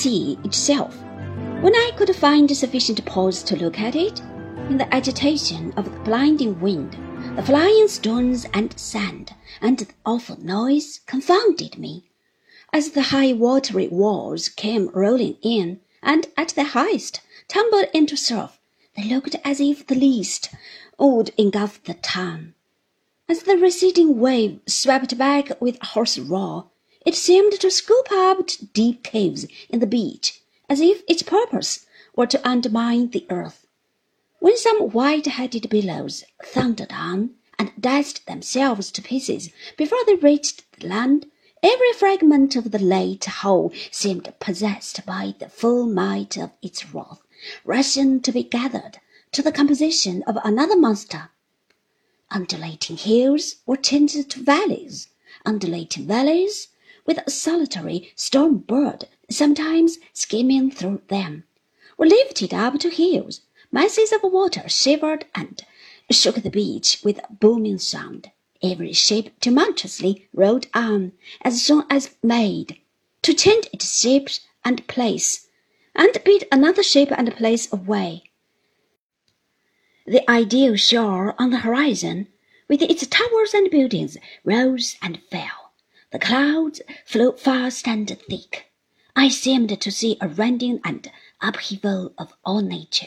sea itself. When I could find sufficient pause to look at it, in the agitation of the blinding wind, the flying stones and sand, and the awful noise confounded me. As the high watery walls came rolling in, and at the highest tumbled into surf, they looked as if the least would engulf the town. As the receding wave swept back with a hoarse roar, it seemed to scoop up deep caves in the beach, as if its purpose were to undermine the earth. When some white-headed billows thundered on and dashed themselves to pieces before they reached the land, every fragment of the late whole seemed possessed by the full might of its wrath, rushing to be gathered to the composition of another monster. Undulating hills were changed to valleys, undulating valleys with a solitary storm bird sometimes skimming through them, were lifted up to hills Masses of water shivered and shook the beach with a booming sound. Every ship tumultuously rolled on as soon as made, to change its shape and place, and beat another shape and place away. The ideal shore on the horizon, with its towers and buildings, rose and fell. The clouds flew fast and thick. I seemed to see a rending and upheaval of all nature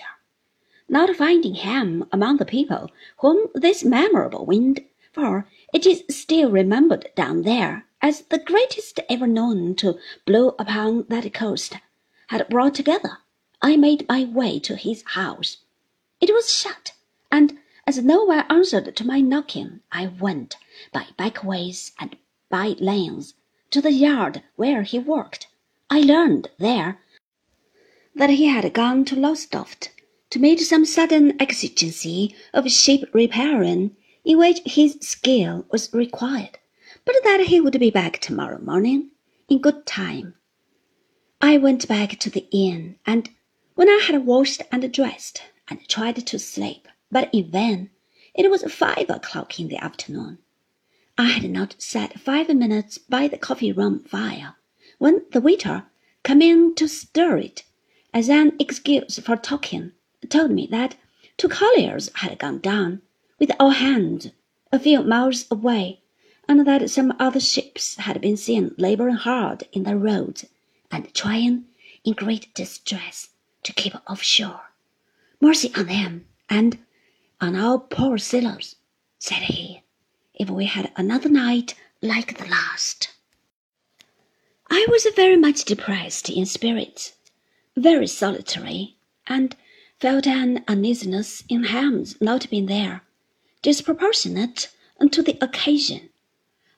not finding him among the people whom this memorable wind, for it is still remembered down there as the greatest ever known to blow upon that coast, had brought together, I made my way to his house. It was shut, and as no one answered to my knocking, I went by back ways and by lanes to the yard where he worked. I learned there that he had gone to Lowestoft to meet some sudden exigency of ship repairing in which his skill was required, but that he would be back tomorrow morning in good time. I went back to the inn, and when I had washed and dressed and tried to sleep, but in vain, it was five o'clock in the afternoon. I had not sat five minutes by the coffee room fire when the waiter came in to stir it as an excuse for talking told me that two colliers had gone down with all hands a few miles away, and that some other ships had been seen laboring hard in the roads and trying in great distress to keep off shore. Mercy on them and on our poor sailors, said he, if we had another night like the last. I was very much depressed in spirits, very solitary, and felt an uneasiness in Ham's not being there, disproportionate to the occasion.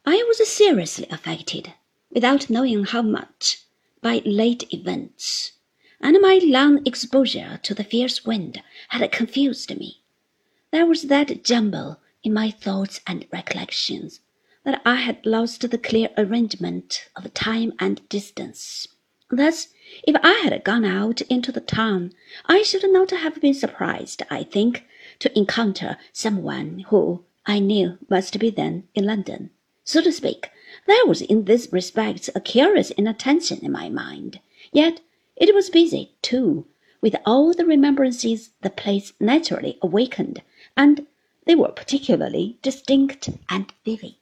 I was seriously affected, without knowing how much, by late events, and my long exposure to the fierce wind had confused me. There was that jumble in my thoughts and recollections that I had lost the clear arrangement of time and distance. Thus, if I had gone out into the town, I should not have been surprised, I think, to encounter some one who I knew must be then in London. So to speak, there was in this respect a curious inattention in my mind, yet it was busy, too, with all the remembrances the place naturally awakened, and they were particularly distinct and vivid.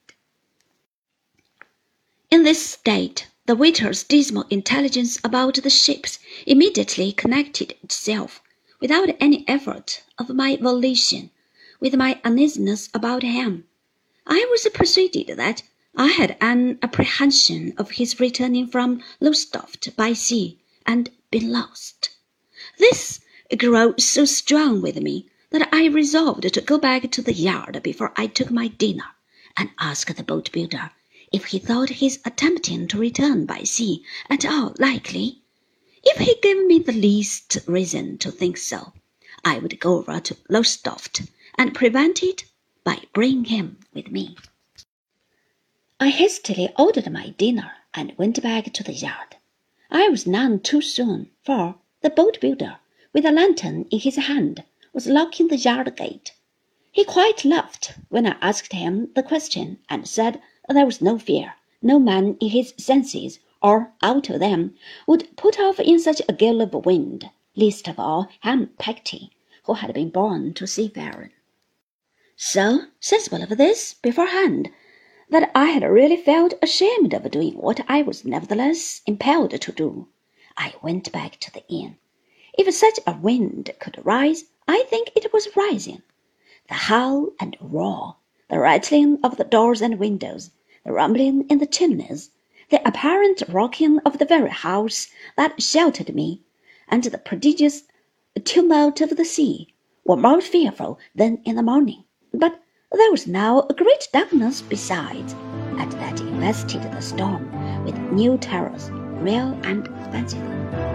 In this state, the waiter's dismal intelligence about the ships immediately connected itself, without any effort of my volition, with my uneasiness about him. I was persuaded that I had an apprehension of his returning from Lowestoft by sea and been lost. This grew so strong with me that I resolved to go back to the yard before I took my dinner and ask the boat builder if he thought his attempting to return by sea at all likely. If he gave me the least reason to think so, I would go over to Lowestoft and prevent it by bringing him with me. I hastily ordered my dinner and went back to the yard. I was none too soon, for the boat builder, with a lantern in his hand, was locking the yard gate. He quite laughed when I asked him the question, and said there was no fear, no man in his senses or out of them, would put off in such a gale of wind, least of all Ham Peggotty, who had been born to seafaring. So, sensible of this beforehand, that I had really felt ashamed of doing what I was nevertheless impelled to do, I went back to the inn. If such a wind could rise, I think it was rising. The howl and roar, the rattling of the doors and windows, the rumbling in the chimneys, the apparent rocking of the very house that sheltered me, and the prodigious tumult of the sea, were more fearful than in the morning. But there was now a great darkness besides, and that invested the storm with new terrors, real and fanciful.